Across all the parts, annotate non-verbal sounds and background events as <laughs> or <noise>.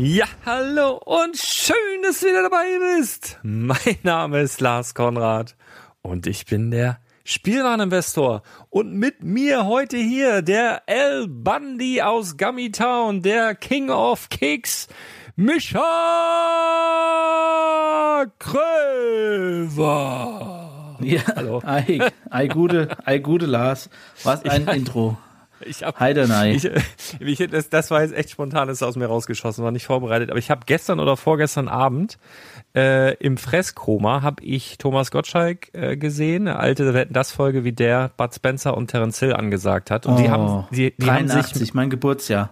Ja, hallo und schön, dass du wieder dabei bist. Mein Name ist Lars Konrad und ich bin der Spielwareninvestor. Und mit mir heute hier der El Bundy aus Gummy Town, der King of Kicks, Micha Kröver. Ja, hallo. Ei, ei gute, ei gute Lars. Was ein. <laughs> Intro. Ich hab, Heidenei. Ich, ich, das, das war jetzt echt spontan, ist aus mir rausgeschossen, war nicht vorbereitet. Aber ich habe gestern oder vorgestern Abend äh, im Fresskoma habe ich Thomas Gottschalk äh, gesehen, eine alte Wetten das Folge, wie der Bud Spencer und Terence Hill angesagt hat. Und oh, die haben die, die 83, haben sich, mein Geburtsjahr.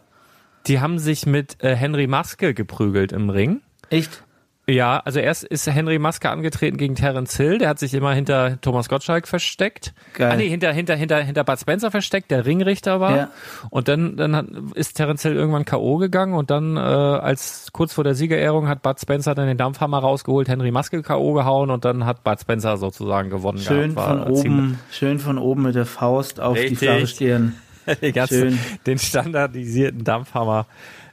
Die haben sich mit äh, Henry Maske geprügelt im Ring. Echt? Ja, also erst ist Henry Maske angetreten gegen Terence Hill, der hat sich immer hinter Thomas Gottschalk versteckt. Geil. Ah nee, hinter hinter hinter hinter Bud Spencer versteckt, der Ringrichter war. Ja. Und dann dann hat, ist Terence Hill irgendwann KO gegangen und dann äh, als kurz vor der Siegerehrung hat Bud Spencer dann den Dampfhammer rausgeholt, Henry Maske KO gehauen und dann hat Bud Spencer sozusagen gewonnen. Schön von oben, schön von oben mit der Faust auf Richtig. die flache Stirn. <laughs> den, ganzen, den standardisierten Dampfhammer.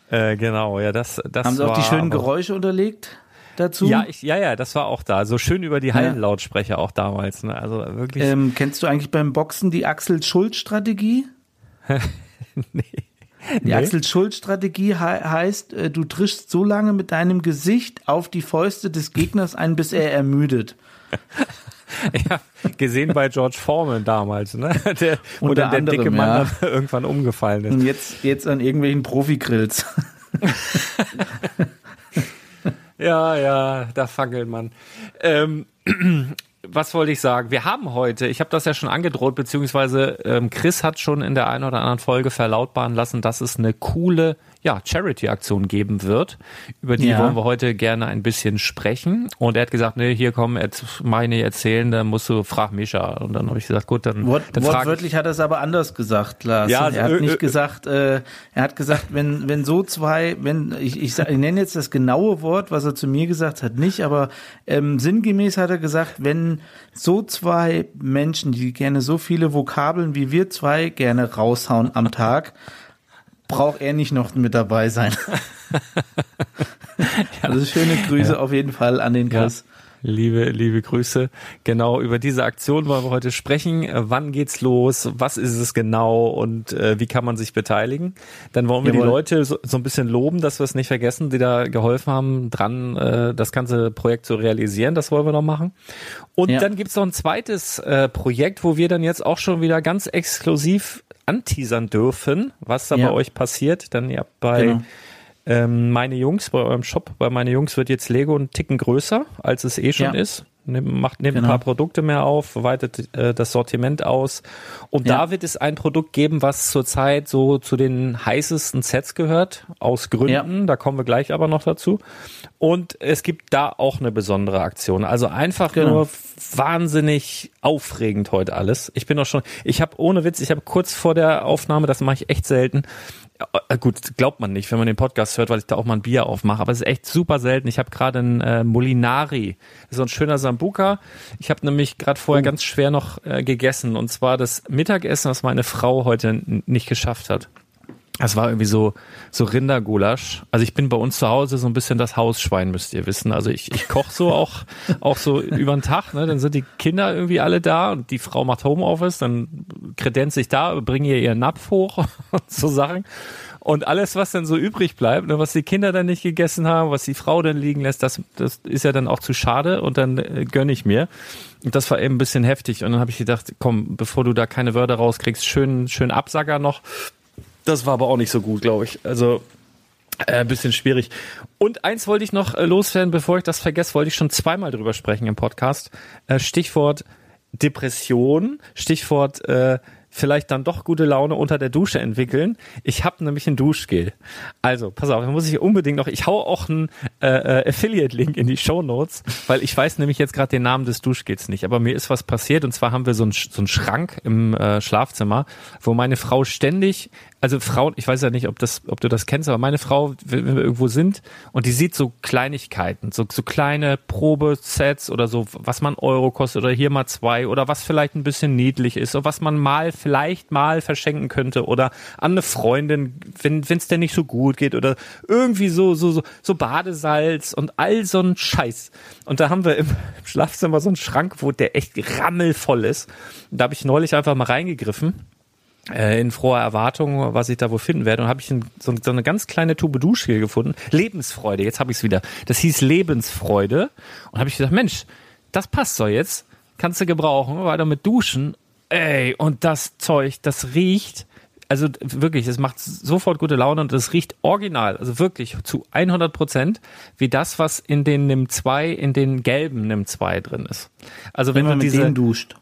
Äh, genau, ja, das, das Haben Sie auch die schönen Geräusche unterlegt? Dazu? Ja, ich, ja, ja, das war auch da. So schön über die Hallenlautsprecher auch damals. Ne? Also wirklich. Ähm, kennst du eigentlich beim Boxen die Axel-Schuld-Strategie? <laughs> nee. Die nee. Axel-Schuld-Strategie he heißt, äh, du trischst so lange mit deinem Gesicht auf die Fäuste des Gegners ein, bis er ermüdet. <laughs> Habe gesehen bei George Foreman damals, ne? <laughs> Der, wo dann der anderem, dicke Mann ja. irgendwann umgefallen ist. Und jetzt, jetzt an irgendwelchen Profi-Grills. Ja, ja, da fackelt man. Ähm, <clears throat> was wollte ich sagen? Wir haben heute, ich habe das ja schon angedroht, beziehungsweise ähm, Chris hat schon in der einen oder anderen Folge verlautbaren lassen, dass es eine coole ja, Charity-Aktion geben wird. Über die ja. wollen wir heute gerne ein bisschen sprechen. Und er hat gesagt, nee, hier komm, meine erzählen, dann musst du, frag Mischa. Und dann habe ich gesagt, gut, dann, Wort, dann Wortwörtlich hat er es aber anders gesagt, Lars. Ja, er hat äh, nicht äh, gesagt, äh, er hat gesagt, wenn, wenn so zwei, wenn, ich, ich, ich nenne jetzt das genaue Wort, was er zu mir gesagt hat, nicht, aber ähm, sinngemäß hat er gesagt, wenn so zwei Menschen, die gerne so viele Vokabeln wie wir zwei gerne raushauen am Tag, braucht er nicht noch mit dabei sein. <laughs> also schöne Grüße ja. auf jeden Fall an den Chris. Ja. Liebe, liebe Grüße. Genau, über diese Aktion wollen wir heute sprechen. Äh, wann geht's los? Was ist es genau? Und äh, wie kann man sich beteiligen? Dann wollen wir Jawohl. die Leute so, so, ein bisschen loben, dass wir es nicht vergessen, die da geholfen haben, dran äh, das ganze Projekt zu realisieren. Das wollen wir noch machen. Und ja. dann gibt's noch ein zweites äh, Projekt, wo wir dann jetzt auch schon wieder ganz exklusiv anteasern dürfen, was da ja. bei euch passiert. Dann ja bei genau. ähm, meine Jungs, bei eurem Shop, bei meine Jungs wird jetzt Lego einen Ticken größer, als es eh schon ja. ist. Nimm, macht, nimmt genau. ein paar Produkte mehr auf, weitet äh, das Sortiment aus. Und ja. da wird es ein Produkt geben, was zurzeit so zu den heißesten Sets gehört, aus Gründen. Ja. Da kommen wir gleich aber noch dazu. Und es gibt da auch eine besondere Aktion. Also einfach genau. nur wahnsinnig aufregend heute alles. Ich bin auch schon, ich habe ohne Witz, ich habe kurz vor der Aufnahme, das mache ich echt selten, gut, glaubt man nicht, wenn man den Podcast hört, weil ich da auch mal ein Bier aufmache, aber es ist echt super selten. Ich habe gerade einen äh, Molinari, so ein schöner Sambuka. Ich habe nämlich gerade vorher oh. ganz schwer noch äh, gegessen und zwar das Mittagessen, was meine Frau heute nicht geschafft hat. Es war irgendwie so, so Rindergulasch. Also ich bin bei uns zu Hause so ein bisschen das Hausschwein, müsst ihr wissen. Also ich, ich koche so auch, <laughs> auch so über den Tag, ne? Dann sind die Kinder irgendwie alle da und die Frau macht Homeoffice, dann kredenzt sich da, bringe ihr ihren Napf hoch <laughs> und so Sachen. Und alles, was dann so übrig bleibt, ne, was die Kinder dann nicht gegessen haben, was die Frau dann liegen lässt, das, das ist ja dann auch zu schade und dann äh, gönne ich mir. Und das war eben ein bisschen heftig. Und dann habe ich gedacht, komm, bevor du da keine Wörter rauskriegst, schön, schön Absager noch. Das war aber auch nicht so gut, glaube ich. Also äh, ein bisschen schwierig. Und eins wollte ich noch äh, loswerden, bevor ich das vergesse, wollte ich schon zweimal drüber sprechen im Podcast. Äh, Stichwort Depression, Stichwort äh, vielleicht dann doch gute Laune unter der Dusche entwickeln. Ich habe nämlich ein Duschgel. Also, pass auf, da muss ich unbedingt noch, ich hau auch einen äh, äh, Affiliate-Link in die Show Notes, weil ich weiß nämlich jetzt gerade den Namen des Duschgels nicht. Aber mir ist was passiert und zwar haben wir so einen, so einen Schrank im äh, Schlafzimmer, wo meine Frau ständig also Frauen, ich weiß ja nicht, ob das, ob du das kennst, aber meine Frau, wenn wir irgendwo sind und die sieht so Kleinigkeiten, so, so kleine Probesets oder so, was man Euro kostet oder hier mal zwei oder was vielleicht ein bisschen niedlich ist oder was man mal vielleicht mal verschenken könnte oder an eine Freundin, wenn es denn nicht so gut geht oder irgendwie so, so, so, so Badesalz und all so ein Scheiß. Und da haben wir im Schlafzimmer so einen Schrank, wo der echt rammelvoll ist. Und da habe ich neulich einfach mal reingegriffen äh, in froher Erwartung, was ich da wohl finden werde. Und habe ich ein, so, so, eine ganz kleine Tube Duschgel gefunden. Lebensfreude, jetzt habe ich es wieder. Das hieß Lebensfreude. Und habe ich gesagt, Mensch, das passt so jetzt. Kannst du gebrauchen, weiter mit duschen. Ey, und das Zeug, das riecht, also wirklich, es macht sofort gute Laune und es riecht original, also wirklich zu 100 Prozent, wie das, was in den NIM 2, in den gelben NIM 2 drin ist. Also wenn, wenn man du diese, duscht.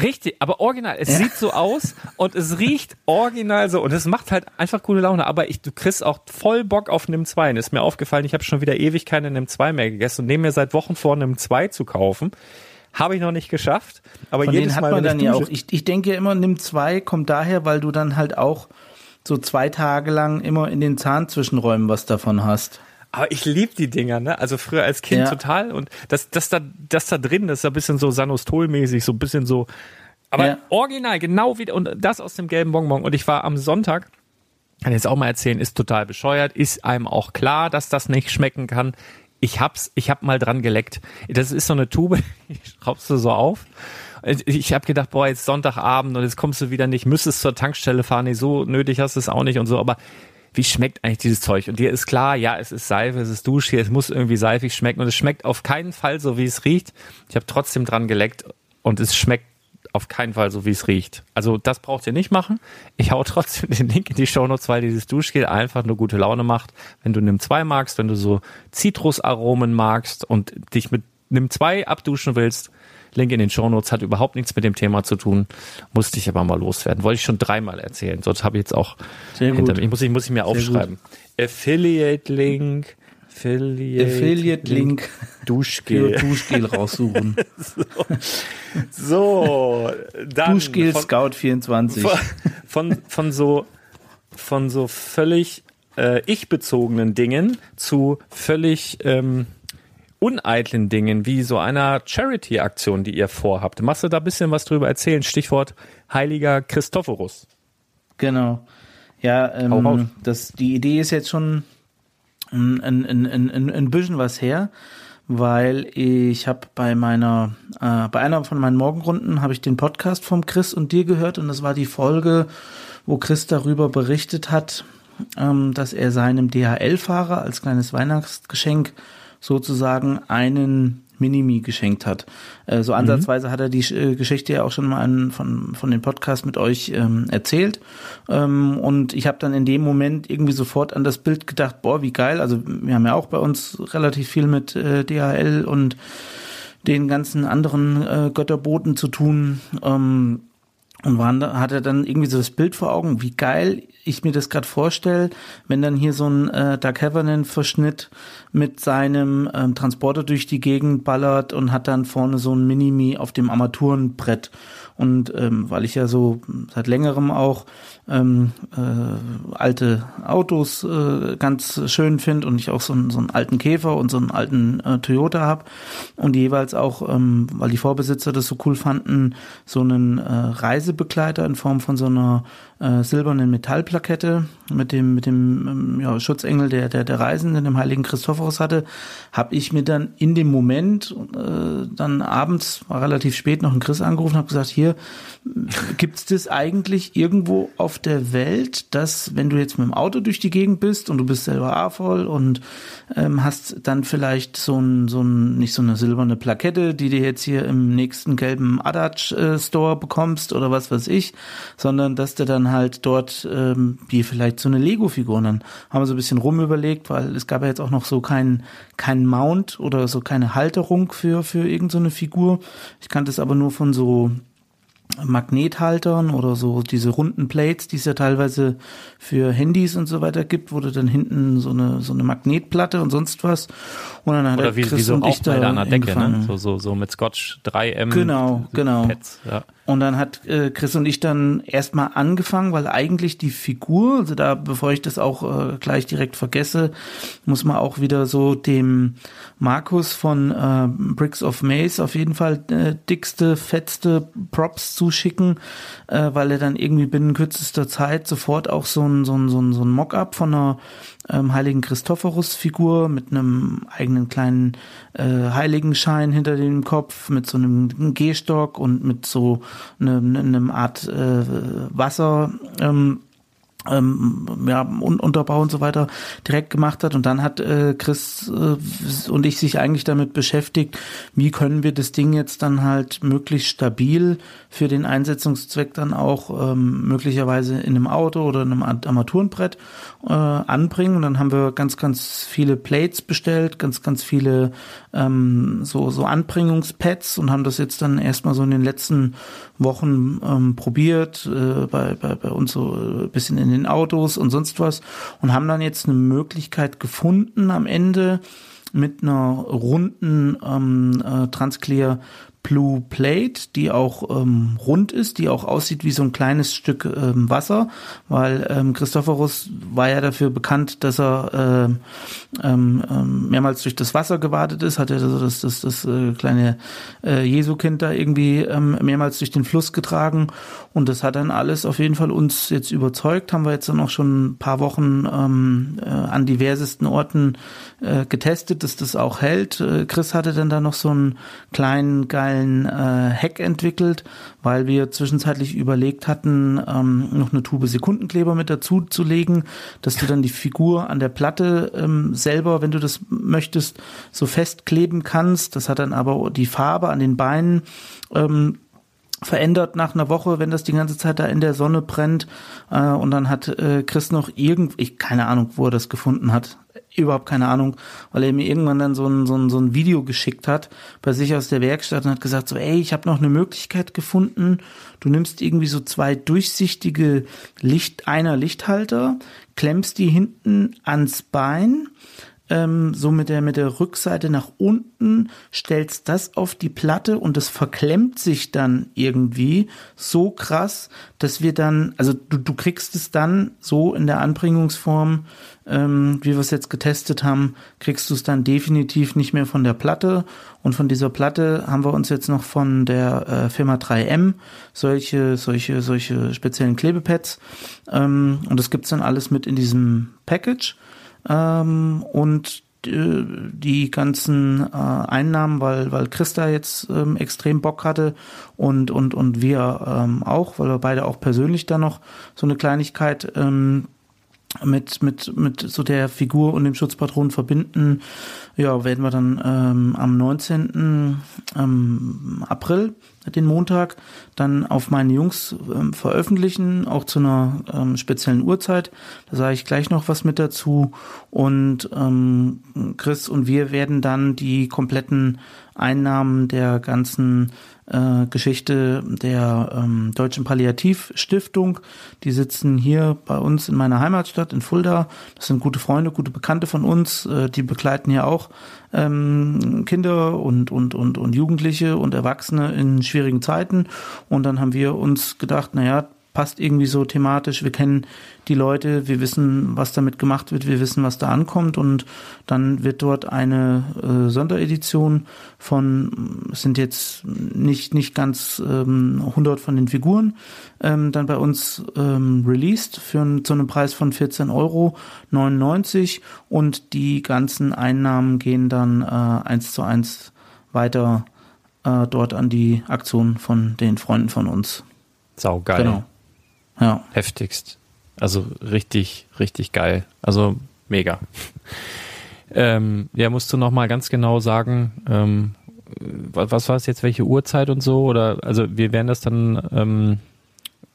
Richtig, aber original. Es ja. sieht so aus und es riecht original so und es macht halt einfach coole Laune. Aber ich, du kriegst auch voll Bock auf NIM 2. Und ist mir aufgefallen, ich habe schon wieder ewig keine NIM 2 mehr gegessen und nehme mir seit Wochen vor, NIM 2 zu kaufen. Habe ich noch nicht geschafft. Aber Von jedes hat Mal, man dann ja auch. Ich, ich denke immer, NIM 2 kommt daher, weil du dann halt auch so zwei Tage lang immer in den Zahnzwischenräumen was davon hast. Aber ich lieb die Dinger, ne? Also früher als Kind ja. total. Und das, das da, das da drin, das ist ein bisschen so Sanostol-mäßig, so ein bisschen so. Aber ja. original, genau wie, und das aus dem gelben Bonbon. Und ich war am Sonntag, kann jetzt auch mal erzählen, ist total bescheuert, ist einem auch klar, dass das nicht schmecken kann. Ich hab's, ich hab mal dran geleckt. Das ist so eine Tube, <laughs> ich schraubst du so auf. Ich habe gedacht, boah, jetzt Sonntagabend und jetzt kommst du wieder nicht, müsstest zur Tankstelle fahren, nee, so nötig hast du es auch nicht und so, aber wie schmeckt eigentlich dieses Zeug? Und dir ist klar, ja, es ist Seife, es ist Duschgel, es muss irgendwie seifig schmecken und es schmeckt auf keinen Fall so, wie es riecht. Ich habe trotzdem dran geleckt und es schmeckt auf keinen Fall so, wie es riecht. Also das braucht ihr nicht machen. Ich hau trotzdem <laughs> den Link in die Shownotes, weil dieses Duschgel einfach nur gute Laune macht. Wenn du Nimm 2 magst, wenn du so Zitrusaromen magst und dich mit Nimm 2 abduschen willst, Link in den Shownotes hat überhaupt nichts mit dem Thema zu tun, musste ich aber mal loswerden. Wollte ich schon dreimal erzählen, sonst habe ich jetzt auch Sehr hinter mir. Ich muss, ich muss ich mir aufschreiben. Affiliate-Link, Affiliate, Affiliate Link, Duschgel. Duschgel raussuchen. <laughs> so, so dann Duschgel von, Scout 24. Von, von, von so von so völlig äh, ich-bezogenen Dingen zu völlig ähm, uneitlen Dingen, wie so einer Charity-Aktion, die ihr vorhabt. Machst du da ein bisschen was drüber erzählen? Stichwort Heiliger Christophorus. Genau. Ja, ähm, das, die Idee ist jetzt schon ein, ein, ein, ein, ein bisschen was her, weil ich habe bei meiner, äh, bei einer von meinen Morgenrunden habe ich den Podcast vom Chris und dir gehört und das war die Folge, wo Chris darüber berichtet hat, ähm, dass er seinem DHL-Fahrer als kleines Weihnachtsgeschenk sozusagen einen Minimi geschenkt hat. Äh, so mhm. ansatzweise mhm. hat er die äh, Geschichte ja auch schon mal an, von, von den Podcast mit euch ähm, erzählt. Ähm, und ich habe dann in dem Moment irgendwie sofort an das Bild gedacht, boah, wie geil. Also wir haben ja auch bei uns relativ viel mit äh, DHL und den ganzen anderen äh, Götterboten zu tun. Ähm, und waren, hat er dann irgendwie so das Bild vor Augen, wie geil ich mir das gerade vorstelle, wenn dann hier so ein äh, Doug Heffernan-Verschnitt mit seinem ähm, Transporter durch die Gegend ballert und hat dann vorne so ein Minimi auf dem Armaturenbrett. Und ähm, weil ich ja so seit längerem auch ähm, äh, alte Autos äh, ganz schön finde und ich auch so einen, so einen alten Käfer und so einen alten äh, Toyota habe und jeweils auch, ähm, weil die Vorbesitzer das so cool fanden, so einen äh, Reisebegleiter in Form von so einer äh, silbernen Metallplakette mit dem mit dem ähm, ja, Schutzengel der der der Reisenden, dem heiligen Christophorus hatte, habe ich mir dann in dem Moment äh, dann abends war relativ spät noch ein Chris angerufen, habe gesagt, hier gibt es das eigentlich irgendwo auf der Welt, dass wenn du jetzt mit dem Auto durch die Gegend bist und du bist selber A-voll und ähm, hast dann vielleicht so ein, so ein, nicht so eine silberne Plakette, die du jetzt hier im nächsten gelben Adatsch äh, bekommst oder was weiß ich, sondern dass du dann halt dort ähm, dir vielleicht so eine Lego-Figur dann haben wir so ein bisschen rumüberlegt, weil es gab ja jetzt auch noch so keinen kein Mount oder so keine Halterung für, für irgendeine so Figur. Ich kannte es aber nur von so Magnethaltern oder so diese runden Plates, die es ja teilweise für Handys und so weiter gibt, du dann hinten so eine so eine Magnetplatte und sonst was und dann hat oder wie, Chris wie so da an der Decke, ne? so, so so mit Scotch 3M genau genau Pads, ja. Und dann hat äh, Chris und ich dann erstmal angefangen, weil eigentlich die Figur, also da, bevor ich das auch äh, gleich direkt vergesse, muss man auch wieder so dem Markus von äh, Bricks of Maze auf jeden Fall äh, dickste, fettste Props zuschicken, äh, weil er dann irgendwie binnen kürzester Zeit sofort auch so ein, so ein, so ein, so ein Mock-up von einer ähm, heiligen Christophorus-Figur mit einem eigenen kleinen äh, Heiligenschein hinter dem Kopf, mit so einem Gehstock und mit so einem, einem Art äh, Wasser. Ähm, ähm, ja, Unterbau und so weiter direkt gemacht hat. Und dann hat äh, Chris äh, und ich sich eigentlich damit beschäftigt, wie können wir das Ding jetzt dann halt möglichst stabil für den Einsetzungszweck dann auch ähm, möglicherweise in einem Auto oder in einem Armaturenbrett äh, anbringen. Und dann haben wir ganz, ganz viele Plates bestellt, ganz, ganz viele ähm, so, so Anbringungspads und haben das jetzt dann erstmal so in den letzten Wochen ähm, probiert, äh, bei, bei, bei uns so ein bisschen in den Autos und sonst was und haben dann jetzt eine Möglichkeit gefunden am Ende mit einer runden ähm, äh, Transclear Blue Plate, die auch ähm, rund ist, die auch aussieht wie so ein kleines Stück ähm, Wasser, weil ähm, Christophorus war ja dafür bekannt, dass er äh, ähm, ähm, mehrmals durch das Wasser gewartet ist, hat er also das, das, das äh, kleine äh, Jesukind da irgendwie ähm, mehrmals durch den Fluss getragen und das hat dann alles auf jeden Fall uns jetzt überzeugt, haben wir jetzt dann auch schon ein paar Wochen ähm, äh, an diversesten Orten äh, getestet, dass das auch hält. Äh, Chris hatte dann da noch so einen kleinen, geilen geilen äh, Hack entwickelt, weil wir zwischenzeitlich überlegt hatten, ähm, noch eine Tube Sekundenkleber mit dazu zu legen, dass du dann die Figur an der Platte ähm, selber, wenn du das möchtest, so festkleben kannst. Das hat dann aber die Farbe an den Beinen ähm, verändert nach einer Woche, wenn das die ganze Zeit da in der Sonne brennt. Äh, und dann hat äh, Chris noch irgend, ich keine Ahnung, wo er das gefunden hat, überhaupt keine Ahnung, weil er mir irgendwann dann so ein, so ein, so ein Video geschickt hat bei sich aus der Werkstatt und hat gesagt so, ey, ich habe noch eine Möglichkeit gefunden. Du nimmst irgendwie so zwei durchsichtige Licht, einer Lichthalter, klemmst die hinten ans Bein, ähm, so mit der, mit der Rückseite nach unten, stellst das auf die Platte und es verklemmt sich dann irgendwie so krass, dass wir dann, also du, du kriegst es dann so in der Anbringungsform, ähm, wie wir es jetzt getestet haben, kriegst du es dann definitiv nicht mehr von der Platte. Und von dieser Platte haben wir uns jetzt noch von der äh, Firma 3M solche, solche, solche speziellen Klebepads. Ähm, und das gibt's dann alles mit in diesem Package. Ähm, und äh, die ganzen äh, Einnahmen, weil weil Christa jetzt ähm, extrem Bock hatte und und und wir ähm, auch, weil wir beide auch persönlich da noch so eine Kleinigkeit ähm, mit mit mit so der Figur und dem Schutzpatron verbinden. Ja, werden wir dann ähm, am 19. Ähm, April den Montag dann auf meine Jungs ähm, veröffentlichen, auch zu einer ähm, speziellen Uhrzeit. Da sage ich gleich noch was mit dazu. Und ähm, Chris und wir werden dann die kompletten Einnahmen der ganzen äh, Geschichte der ähm, Deutschen Palliativstiftung. Die sitzen hier bei uns in meiner Heimatstadt in Fulda. Das sind gute Freunde, gute Bekannte von uns. Äh, die begleiten ja auch ähm, Kinder und, und, und, und Jugendliche und Erwachsene in schwierigen Zeiten. Und dann haben wir uns gedacht, naja, passt irgendwie so thematisch. Wir kennen die Leute, wir wissen, was damit gemacht wird, wir wissen, was da ankommt und dann wird dort eine äh, Sonderedition von, sind jetzt nicht, nicht ganz ähm, 100 von den Figuren, ähm, dann bei uns ähm, released für zu einem Preis von 14,99 Euro und die ganzen Einnahmen gehen dann äh, eins zu eins weiter äh, dort an die Aktion von den Freunden von uns. Sau geil. Genau. Ja. Heftigst. Also richtig, richtig geil. Also mega. <laughs> ähm, ja, musst du noch mal ganz genau sagen, ähm, was, was war es jetzt, welche Uhrzeit und so? Oder also wir werden das dann, ähm,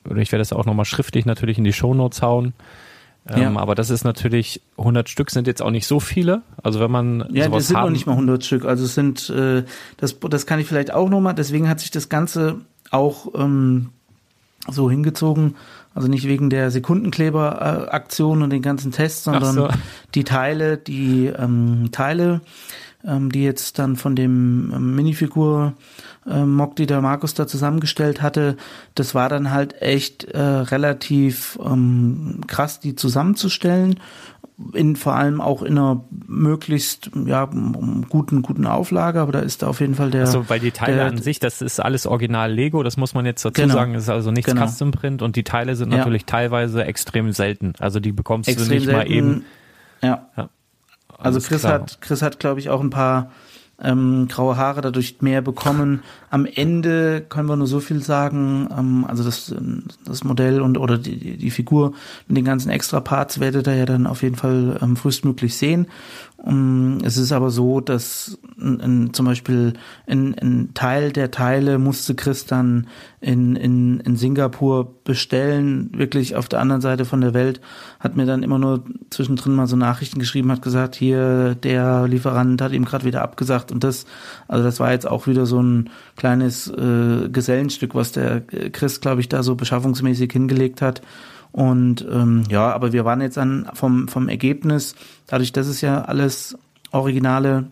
oder ich werde das auch noch mal schriftlich natürlich in die Shownotes hauen. Ähm, ja. Aber das ist natürlich, 100 Stück sind jetzt auch nicht so viele. Also wenn man Ja, das sind haben, noch nicht mal 100 Stück. Also es sind, äh, das, das kann ich vielleicht auch noch mal, deswegen hat sich das Ganze auch ähm, so hingezogen. Also nicht wegen der Sekundenkleber-Aktion und den ganzen Tests, sondern so. die Teile, die ähm, Teile, ähm, die jetzt dann von dem ähm, Minifigur ähm, Mock, die der Markus da zusammengestellt hatte, das war dann halt echt äh, relativ ähm, krass, die zusammenzustellen in vor allem auch in einer möglichst ja guten guten Auflage, aber da ist da auf jeden Fall der Also weil die Teile der, an sich, das ist alles Original Lego, das muss man jetzt dazu genau, sagen, ist also nichts genau. Custom Print und die Teile sind ja. natürlich teilweise extrem selten. Also die bekommst extrem du nicht selten, mal eben. Ja. ja. Also Chris klar. hat Chris hat glaube ich auch ein paar ähm, graue Haare dadurch mehr bekommen. Am Ende können wir nur so viel sagen, ähm, also das, das Modell und oder die, die Figur mit den ganzen extra Parts werdet ihr ja dann auf jeden Fall ähm, frühestmöglich sehen. Um, es ist aber so, dass in, in, zum Beispiel ein, ein Teil der Teile musste Chris dann in, in, in Singapur bestellen, wirklich auf der anderen Seite von der Welt, hat mir dann immer nur zwischendrin mal so Nachrichten geschrieben, hat gesagt, hier der Lieferant hat ihm gerade wieder abgesagt und das, also das war jetzt auch wieder so ein kleines äh, Gesellenstück, was der Chris, glaube ich, da so beschaffungsmäßig hingelegt hat. Und ähm, ja, aber wir waren jetzt an vom, vom Ergebnis, dadurch, dass es ja alles originale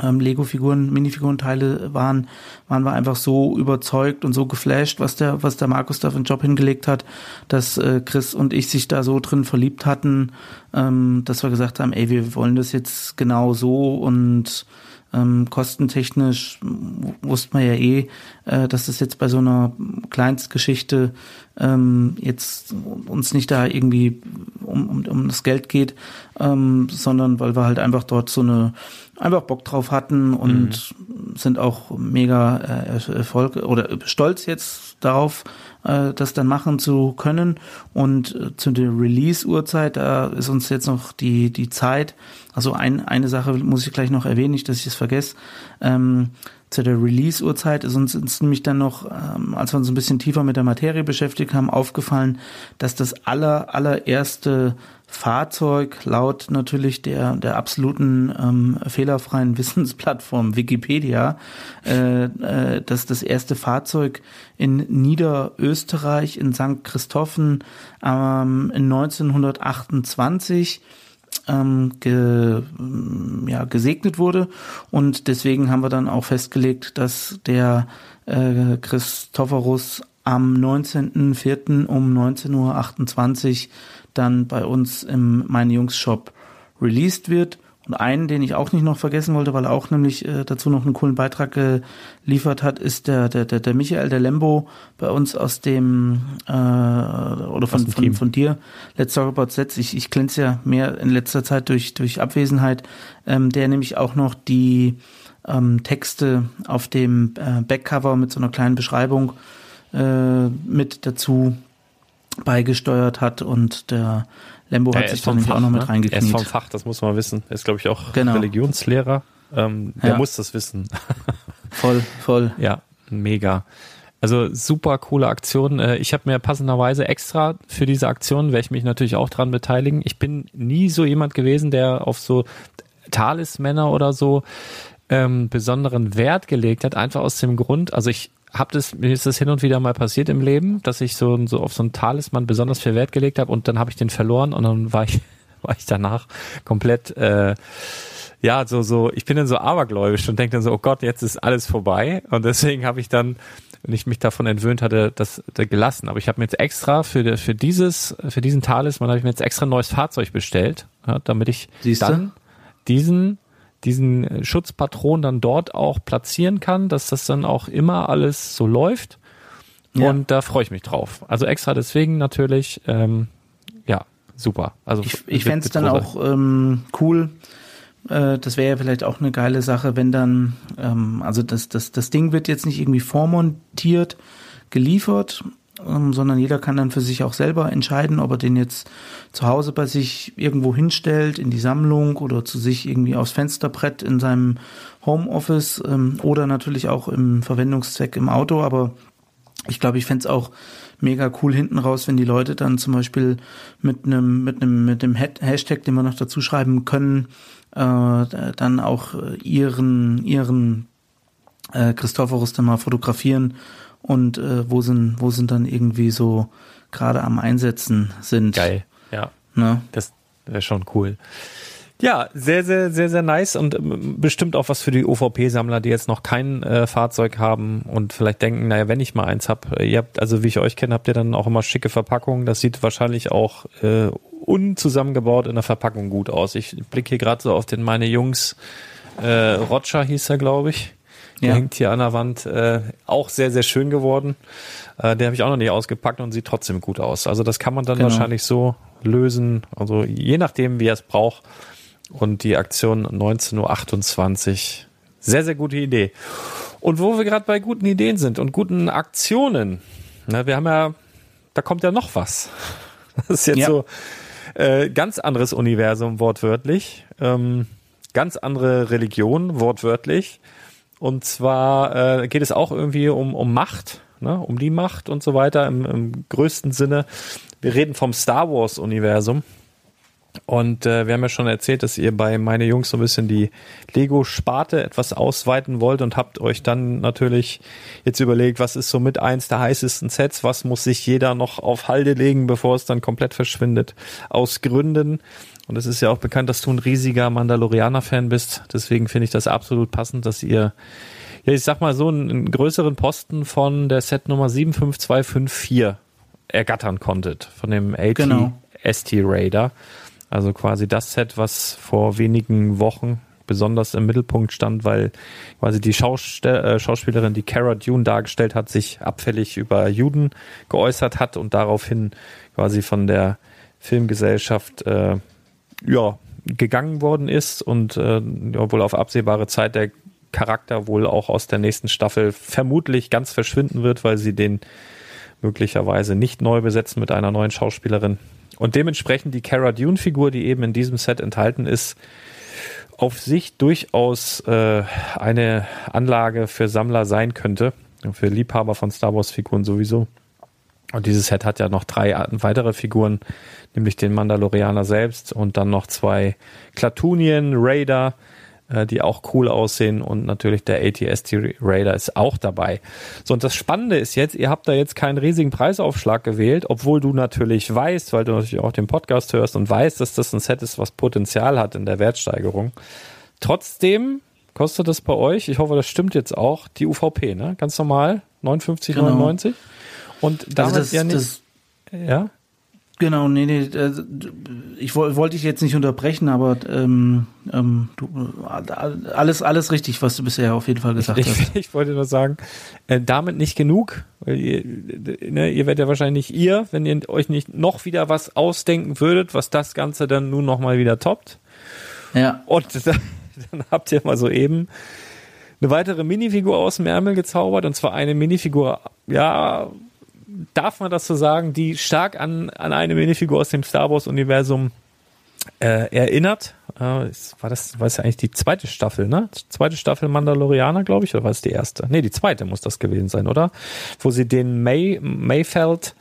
ähm, Lego-Figuren, Minifigurenteile waren, waren wir einfach so überzeugt und so geflasht, was der, was der Markus da für einen Job hingelegt hat, dass äh, Chris und ich sich da so drin verliebt hatten, ähm, dass wir gesagt haben, ey, wir wollen das jetzt genau so und ähm, kostentechnisch wusste man ja eh, äh, dass das jetzt bei so einer Kleinstgeschichte ähm, jetzt uns nicht da irgendwie um, um, um das Geld geht, ähm, sondern weil wir halt einfach dort so eine einfach Bock drauf hatten und mhm. sind auch mega äh, Erfolg oder stolz jetzt darauf, äh, das dann machen zu können. Und äh, zu der Release-Uhrzeit, da ist uns jetzt noch die, die Zeit. Also ein, eine Sache muss ich gleich noch erwähnen, nicht, dass ich es vergesse. Ähm, zu der Release-Uhrzeit ist uns, ist nämlich dann noch, ähm, als wir uns ein bisschen tiefer mit der Materie beschäftigt haben, aufgefallen, dass das aller, allererste Fahrzeug laut natürlich der, der absoluten ähm, fehlerfreien <laughs> Wissensplattform Wikipedia, äh, äh, dass das erste Fahrzeug in Niederösterreich in St. Christophen ähm, in 1928 ähm, ge, ja, gesegnet wurde. Und deswegen haben wir dann auch festgelegt, dass der äh, Christophorus am 19.04. um 19.28 Uhr dann bei uns im Meine Jungs Shop released wird. Und einen, den ich auch nicht noch vergessen wollte, weil er auch nämlich äh, dazu noch einen coolen Beitrag geliefert hat, ist der, der, der, der Michael, der Lembo bei uns aus dem, äh, oder von, von, von dir, Let's Talk About Sets. Ich, ich glänze ja mehr in letzter Zeit durch, durch Abwesenheit, ähm, der nämlich auch noch die ähm, Texte auf dem äh, Backcover mit so einer kleinen Beschreibung äh, mit dazu beigesteuert hat. Und der Lembo hat sich da nämlich auch noch mit ne? reingekniet. Er ist vom Fach, das muss man wissen. Er ist, glaube ich, auch genau. Religionslehrer. Ähm, der ja. muss das wissen. <laughs> voll, voll. Ja, mega. Also super coole Aktion. Äh, ich habe mir passenderweise extra für diese Aktion, werde ich mich natürlich auch dran beteiligen. Ich bin nie so jemand gewesen, der auf so Talismänner oder so ähm, besonderen Wert gelegt hat. Einfach aus dem Grund, also ich habe das, mir ist das hin und wieder mal passiert im Leben, dass ich so, so auf so einen Talisman besonders viel Wert gelegt habe und dann habe ich den verloren und dann war ich, <laughs> war ich danach komplett, äh, ja, so, so, ich bin dann so abergläubisch und denke dann so, oh Gott, jetzt ist alles vorbei. Und deswegen habe ich dann, wenn ich mich davon entwöhnt hatte, das, das gelassen. Aber ich habe mir jetzt extra für, für dieses, für diesen Talisman habe ich mir jetzt extra ein neues Fahrzeug bestellt, ja, damit ich Siehste? dann diesen diesen äh, Schutzpatron dann dort auch platzieren kann, dass das dann auch immer alles so läuft. Ja. Und da freue ich mich drauf. Also extra deswegen natürlich, ähm, ja, super. Also ich, ich fände es dann auch ähm, cool. Äh, das wäre ja vielleicht auch eine geile Sache, wenn dann, ähm, also das, das, das Ding wird jetzt nicht irgendwie vormontiert, geliefert, ähm, sondern jeder kann dann für sich auch selber entscheiden, ob er den jetzt zu Hause bei sich irgendwo hinstellt, in die Sammlung oder zu sich irgendwie aufs Fensterbrett in seinem Homeoffice ähm, oder natürlich auch im Verwendungszweck im Auto. Aber ich glaube, ich fände es auch mega cool hinten raus, wenn die Leute dann zum Beispiel mit einem mit einem mit dem Hashtag, den wir noch dazu schreiben können, äh, dann auch ihren ihren äh, Christophorus dann mal fotografieren und äh, wo sind, wo sind dann irgendwie so gerade am Einsetzen sind. Geil, ja. Ne? Das wäre schon cool. Ja, sehr, sehr, sehr, sehr nice und ähm, bestimmt auch was für die OVP-Sammler, die jetzt noch kein äh, Fahrzeug haben und vielleicht denken, naja, wenn ich mal eins hab, äh, ihr habt, also wie ich euch kenne, habt ihr dann auch immer schicke Verpackungen. Das sieht wahrscheinlich auch äh, unzusammengebaut in der Verpackung gut aus. Ich blicke hier gerade so auf den meine Jungs, äh, Roger hieß er, glaube ich. Der ja. hängt hier an der Wand. Äh, auch sehr, sehr schön geworden. Äh, den habe ich auch noch nicht ausgepackt und sieht trotzdem gut aus. Also das kann man dann genau. wahrscheinlich so lösen. Also je nachdem, wie er es braucht. Und die Aktion 19.28 Uhr. Sehr, sehr gute Idee. Und wo wir gerade bei guten Ideen sind und guten Aktionen. Na, wir haben ja, da kommt ja noch was. Das ist jetzt ja. so äh, ganz anderes Universum wortwörtlich. Ähm, ganz andere Religion wortwörtlich. Und zwar äh, geht es auch irgendwie um, um Macht, ne? um die Macht und so weiter im, im größten Sinne. Wir reden vom Star Wars-Universum. Und äh, wir haben ja schon erzählt, dass ihr bei meine Jungs so ein bisschen die Lego-Sparte etwas ausweiten wollt und habt euch dann natürlich jetzt überlegt, was ist so mit eins der heißesten Sets, was muss sich jeder noch auf Halde legen, bevor es dann komplett verschwindet. Aus Gründen und es ist ja auch bekannt, dass du ein riesiger Mandalorianer-Fan bist. Deswegen finde ich das absolut passend, dass ihr, ja, ich sag mal so, einen, einen größeren Posten von der Set Nummer 75254 ergattern konntet. Von dem AT genau. Also quasi das Set, was vor wenigen Wochen besonders im Mittelpunkt stand, weil quasi die Schaustell äh, Schauspielerin, die Cara Dune dargestellt hat, sich abfällig über Juden geäußert hat und daraufhin quasi von der Filmgesellschaft äh, ja, gegangen worden ist und äh, ja, wohl auf absehbare Zeit der Charakter wohl auch aus der nächsten Staffel vermutlich ganz verschwinden wird, weil sie den möglicherweise nicht neu besetzen mit einer neuen Schauspielerin. Und dementsprechend die Cara Dune-Figur, die eben in diesem Set enthalten ist, auf sich durchaus äh, eine Anlage für Sammler sein könnte, für Liebhaber von Star Wars-Figuren sowieso. Und dieses Set hat ja noch drei weitere Figuren, nämlich den Mandalorianer selbst und dann noch zwei Klatunien, Raider, äh, die auch cool aussehen und natürlich der ATST Raider ist auch dabei. So, und das Spannende ist jetzt, ihr habt da jetzt keinen riesigen Preisaufschlag gewählt, obwohl du natürlich weißt, weil du natürlich auch den Podcast hörst und weißt, dass das ein Set ist, was Potenzial hat in der Wertsteigerung. Trotzdem kostet das bei euch, ich hoffe, das stimmt jetzt auch, die UVP, ne? Ganz normal, 59,99. Genau. Und also damit also das, ja nicht, das, ja? Genau, nee, nee, ich wollte dich jetzt nicht unterbrechen, aber ähm, ähm, du, alles, alles richtig, was du bisher auf jeden Fall gesagt ich, hast. Ich, wollte nur sagen, äh, damit nicht genug. Ihr, ne, ihr werdet ja wahrscheinlich ihr, wenn ihr euch nicht noch wieder was ausdenken würdet, was das Ganze dann nun nochmal wieder toppt. Ja. Und <laughs> dann, dann habt ihr mal so eben eine weitere Minifigur aus dem Ärmel gezaubert, und zwar eine Minifigur, ja, darf man das so sagen, die stark an, an eine Minifigur aus dem Star Wars-Universum äh, erinnert. Äh, war das, war das ja eigentlich die zweite Staffel, ne? Zweite Staffel Mandalorianer, glaube ich, oder war es die erste? Nee, die zweite muss das gewesen sein, oder? Wo sie den May, Mayfeld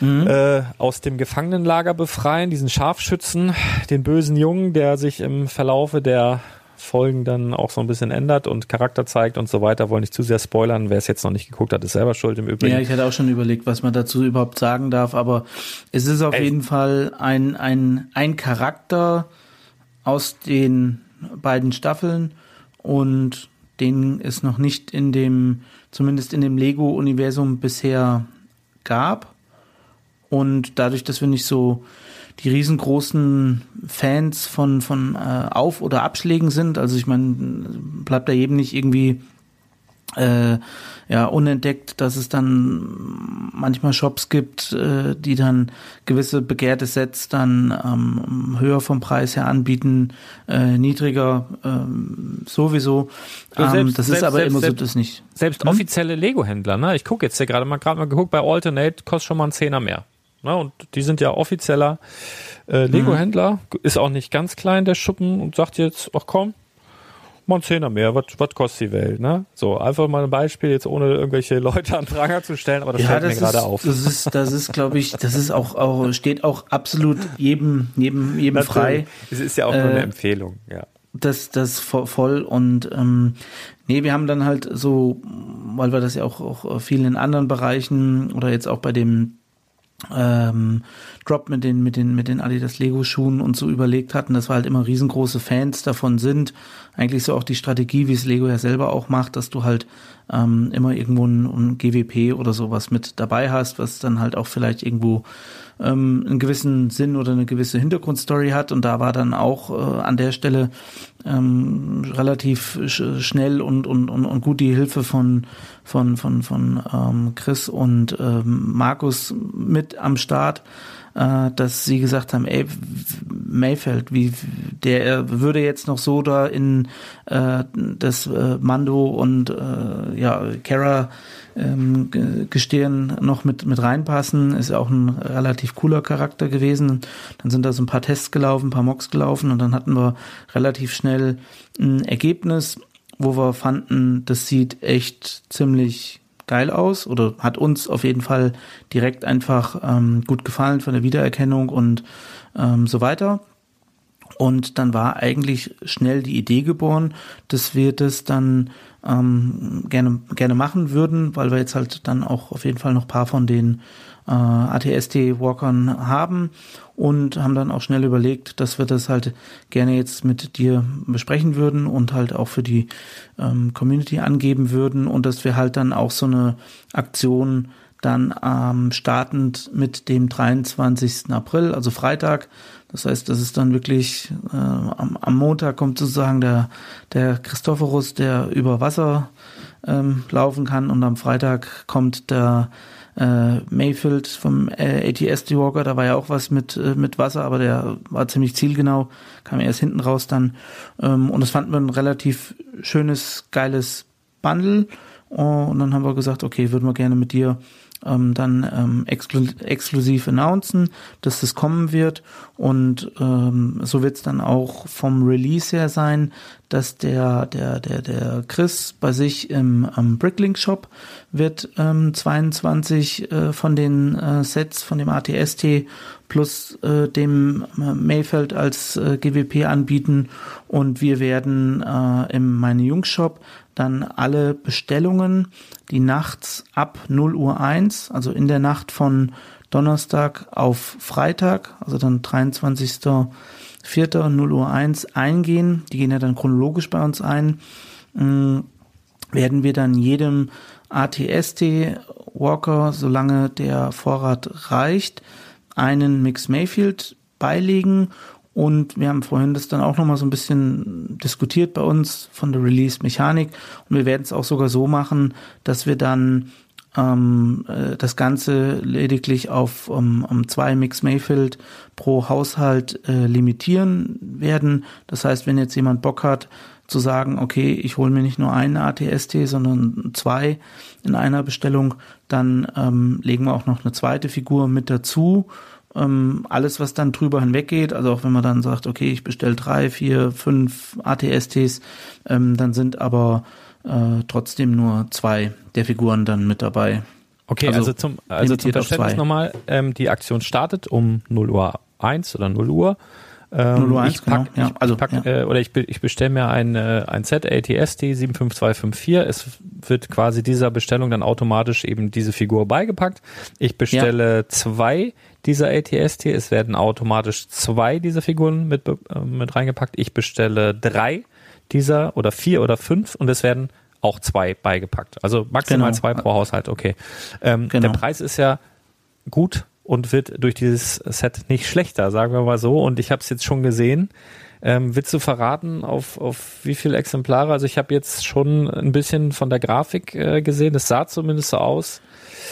mhm. äh, aus dem Gefangenenlager befreien, diesen Scharfschützen, den bösen Jungen, der sich im Verlaufe der Folgen dann auch so ein bisschen ändert und Charakter zeigt und so weiter. Wollen nicht zu sehr spoilern. Wer es jetzt noch nicht geguckt hat, ist selber schuld im Übrigen. Ja, ich hätte auch schon überlegt, was man dazu überhaupt sagen darf, aber es ist auf Ey. jeden Fall ein, ein, ein Charakter aus den beiden Staffeln und den es noch nicht in dem, zumindest in dem Lego-Universum bisher gab. Und dadurch, dass wir nicht so die riesengroßen Fans von, von äh, Auf- oder Abschlägen sind. Also ich meine, bleibt da jedem nicht irgendwie äh, ja unentdeckt, dass es dann manchmal Shops gibt, äh, die dann gewisse begehrte Sets dann ähm, höher vom Preis her anbieten, äh, niedriger äh, sowieso. Ähm, selbst, das selbst, ist aber selbst, immer so das nicht. Selbst hm? offizielle Lego-Händler, ne? Ich gucke jetzt hier gerade mal gerade mal geguckt bei Alternate kostet schon mal ein Zehner mehr. Ne? Und die sind ja offizieller äh, Lego-Händler, ist auch nicht ganz klein, der Schuppen, und sagt jetzt, ach komm, mal ein Zehner mehr, was, was kostet die Welt, ne? So, einfach mal ein Beispiel, jetzt ohne irgendwelche Leute an Pranger zu stellen, aber das ja, fällt das mir gerade auf. Das ist, das ist, glaube ich, das ist auch, auch, steht auch absolut jedem, jedem, jedem frei. Es ist ja auch äh, nur eine äh, Empfehlung, ja. Das, das voll und ähm, nee, wir haben dann halt so, weil wir das ja auch, auch viel in anderen Bereichen oder jetzt auch bei dem ähm, Drop mit den, mit den, mit den Adidas Lego Schuhen und so überlegt hatten, dass wir halt immer riesengroße Fans davon sind. Eigentlich so auch die Strategie, wie es Lego ja selber auch macht, dass du halt ähm, immer irgendwo ein, ein GWP oder sowas mit dabei hast, was dann halt auch vielleicht irgendwo ähm, einen gewissen Sinn oder eine gewisse Hintergrundstory hat. Und da war dann auch äh, an der Stelle ähm, relativ sch schnell und, und, und, und gut die Hilfe von, von, von, von ähm, Chris und ähm, Markus mit am Start dass sie gesagt haben, ey, Mayfeld, wie der würde jetzt noch so da in äh, das äh, Mando und äh, ja, Kara ähm, Gestirn noch mit, mit reinpassen. Ist auch ein relativ cooler Charakter gewesen. Dann sind da so ein paar Tests gelaufen, ein paar Mocks gelaufen und dann hatten wir relativ schnell ein Ergebnis, wo wir fanden, das sieht echt ziemlich geil aus oder hat uns auf jeden Fall direkt einfach ähm, gut gefallen von der Wiedererkennung und ähm, so weiter. Und dann war eigentlich schnell die Idee geboren, dass wir das dann ähm, gerne, gerne machen würden, weil wir jetzt halt dann auch auf jeden Fall noch paar von den äh, ATST-Walkern haben und haben dann auch schnell überlegt, dass wir das halt gerne jetzt mit dir besprechen würden und halt auch für die ähm, Community angeben würden und dass wir halt dann auch so eine Aktion dann ähm, startend mit dem 23. April, also Freitag. Das heißt, das ist dann wirklich äh, am, am Montag kommt sozusagen der der Christophorus, der über Wasser ähm, laufen kann und am Freitag kommt der äh, Mayfield vom äh, ATSD Walker, da war ja auch was mit, äh, mit Wasser, aber der war ziemlich zielgenau, kam erst hinten raus dann. Ähm, und das fanden wir ein relativ schönes, geiles Bundle. Und dann haben wir gesagt, okay, würden wir gerne mit dir ähm, dann ähm, exklu exklusiv announcen, dass das kommen wird. Und ähm, so wird es dann auch vom Release her sein, dass der, der, der, der Chris bei sich im ähm, Bricklink Shop wird ähm, 22 äh, von den äh, Sets von dem ATST plus äh, dem äh, Mayfeld als äh, GWP anbieten und wir werden äh, im Meine Jungs Shop dann alle Bestellungen, die nachts ab 0 Uhr 1, also in der Nacht von Donnerstag auf Freitag, also dann 23.04. 0 Uhr 1 eingehen, die gehen ja dann chronologisch bei uns ein, äh, werden wir dann jedem ATST Walker, solange der Vorrat reicht, einen Mix Mayfield beilegen und wir haben vorhin das dann auch nochmal so ein bisschen diskutiert bei uns von der Release-Mechanik. Und wir werden es auch sogar so machen, dass wir dann ähm, äh, das Ganze lediglich auf um, um zwei Mix Mayfield pro Haushalt äh, limitieren werden. Das heißt, wenn jetzt jemand Bock hat, zu sagen, okay, ich hole mir nicht nur einen ATST, sondern zwei in einer Bestellung, dann ähm, legen wir auch noch eine zweite Figur mit dazu ähm, alles, was dann drüber hinweggeht, also auch wenn man dann sagt, okay, ich bestelle drei, vier, fünf ATSTs, ähm, dann sind aber äh, trotzdem nur zwei der Figuren dann mit dabei. Okay, also, also zum, also zum Verständnis nochmal, ähm, die Aktion startet um 0 Uhr 1 oder 0 Uhr. Ähm, 0 Uhr 1, ich pack, genau. ja, also, ich pack, ja. äh, oder ich, ich bestelle mir ein, äh, ein Set ATST 75254. Es wird quasi dieser Bestellung dann automatisch eben diese Figur beigepackt. Ich bestelle ja. zwei dieser ATST. Es werden automatisch zwei dieser Figuren mit, äh, mit reingepackt. Ich bestelle drei dieser oder vier oder fünf und es werden auch zwei beigepackt. Also maximal genau. zwei pro Haushalt, okay. Ähm, genau. Der Preis ist ja gut und wird durch dieses Set nicht schlechter, sagen wir mal so. Und ich habe es jetzt schon gesehen. Ähm, willst du verraten, auf, auf wie viele Exemplare? Also ich habe jetzt schon ein bisschen von der Grafik äh, gesehen. Es sah zumindest so aus.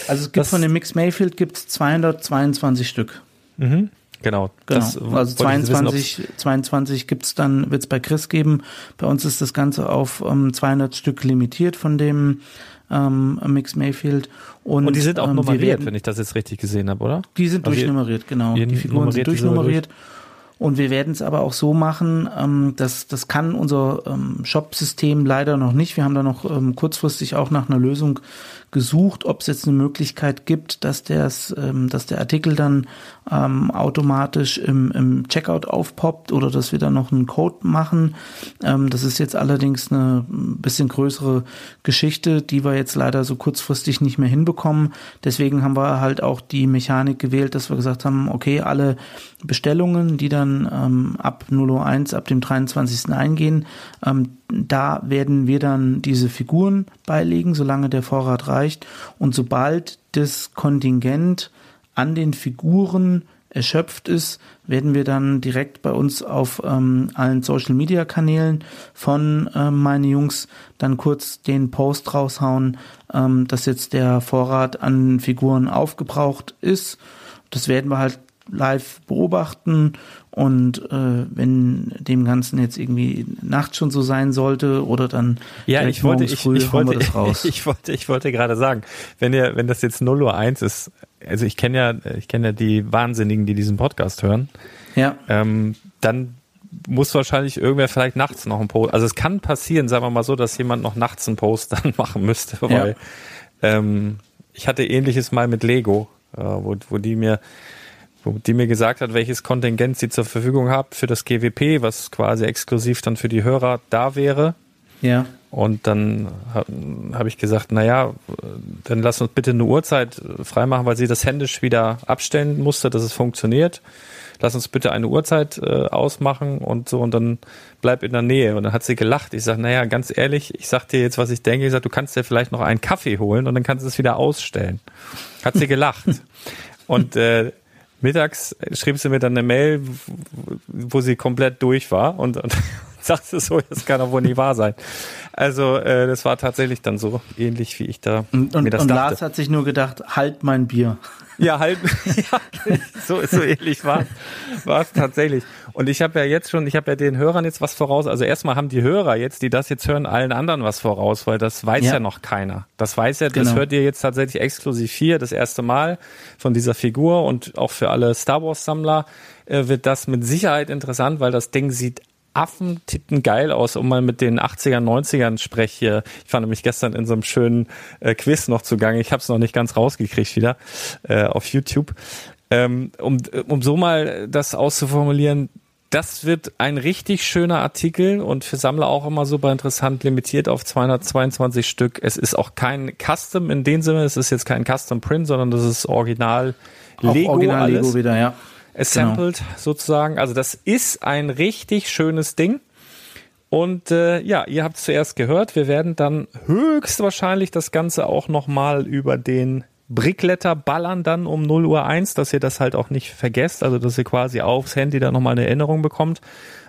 Also es gibt von dem Mix Mayfield gibt's 222 Stück. Mhm. Genau. genau. also 22, wissen, 22 gibt's dann, wird's bei Chris geben. Bei uns ist das Ganze auf ähm, 200 Stück limitiert von dem ähm, Mix Mayfield. Und, und die sind auch ähm, nummeriert, werden, wenn ich das jetzt richtig gesehen habe, oder? Die sind also durchnummeriert, genau. Die Figuren sind durchnummeriert. Und wir werden es aber auch so machen, ähm, dass das kann unser ähm, Shop-System leider noch nicht. Wir haben da noch ähm, kurzfristig auch nach einer Lösung gesucht, ob es jetzt eine Möglichkeit gibt, dass, der's, ähm, dass der Artikel dann ähm, automatisch im, im Checkout aufpoppt oder dass wir dann noch einen Code machen. Ähm, das ist jetzt allerdings eine bisschen größere Geschichte, die wir jetzt leider so kurzfristig nicht mehr hinbekommen. Deswegen haben wir halt auch die Mechanik gewählt, dass wir gesagt haben, okay, alle Bestellungen, die dann ähm, ab 001, ab dem 23. eingehen, ähm, da werden wir dann diese Figuren beilegen, solange der Vorrat reicht. Und sobald das Kontingent an den Figuren erschöpft ist, werden wir dann direkt bei uns auf ähm, allen Social Media Kanälen von ähm, meine Jungs dann kurz den Post raushauen, ähm, dass jetzt der Vorrat an Figuren aufgebraucht ist. Das werden wir halt live beobachten und äh, wenn dem Ganzen jetzt irgendwie nachts schon so sein sollte oder dann ja, ich wollte, ich, früh, ich wollte, <laughs> ich wollte, ich wollte gerade sagen, wenn ihr, wenn das jetzt 0 Uhr 1 ist, also ich kenne ja, ich kenne ja die Wahnsinnigen, die diesen Podcast hören. Ja. Ähm, dann muss wahrscheinlich irgendwer vielleicht nachts noch einen Post. Also es kann passieren, sagen wir mal so, dass jemand noch nachts einen Post <laughs> dann machen müsste, weil ja. ähm, ich hatte ähnliches mal mit Lego, äh, wo, wo die mir die mir gesagt hat, welches Kontingent sie zur Verfügung hat für das GWP, was quasi exklusiv dann für die Hörer da wäre. Ja. Und dann habe hab ich gesagt, naja, dann lass uns bitte eine Uhrzeit freimachen, weil sie das händisch wieder abstellen musste, dass es funktioniert. Lass uns bitte eine Uhrzeit äh, ausmachen und so und dann bleib in der Nähe. Und dann hat sie gelacht. Ich sage, naja, ganz ehrlich, ich sag dir jetzt, was ich denke. Ich sage, du kannst dir vielleicht noch einen Kaffee holen und dann kannst du es wieder ausstellen. Hat sie gelacht. <laughs> und äh, mittags schrieb sie mir dann eine Mail, wo sie komplett durch war und, und <laughs> sagte so, das kann doch wohl nicht wahr sein. Also äh, das war tatsächlich dann so ähnlich, wie ich da und, mir das und dachte. Und Lars hat sich nur gedacht, halt mein Bier. Ja, halt, <laughs> ja, so, so ähnlich war es tatsächlich. Und ich habe ja jetzt schon, ich habe ja den Hörern jetzt was voraus. Also erstmal haben die Hörer jetzt, die das jetzt hören, allen anderen was voraus, weil das weiß ja, ja noch keiner. Das weiß ja, das genau. hört ihr jetzt tatsächlich exklusiv hier, das erste Mal von dieser Figur und auch für alle Star Wars Sammler äh, wird das mit Sicherheit interessant, weil das Ding sieht Affentitten geil aus, um mal mit den 80ern, 90ern sprech hier. Ich fand nämlich gestern in so einem schönen äh, Quiz noch zugange. Ich habe es noch nicht ganz rausgekriegt wieder äh, auf YouTube. Ähm, um, um so mal das auszuformulieren, das wird ein richtig schöner Artikel und für Sammler auch immer super interessant, limitiert auf 222 Stück. Es ist auch kein Custom in dem Sinne, es ist jetzt kein Custom Print, sondern das ist Original Lego. Original alles. Lego wieder, ja assembled genau. sozusagen. Also das ist ein richtig schönes Ding. Und äh, ja, ihr habt es zuerst gehört. Wir werden dann höchstwahrscheinlich das Ganze auch nochmal über den Brickletter ballern dann um 0 Uhr 1, dass ihr das halt auch nicht vergesst, also dass ihr quasi aufs Handy dann nochmal eine Erinnerung bekommt.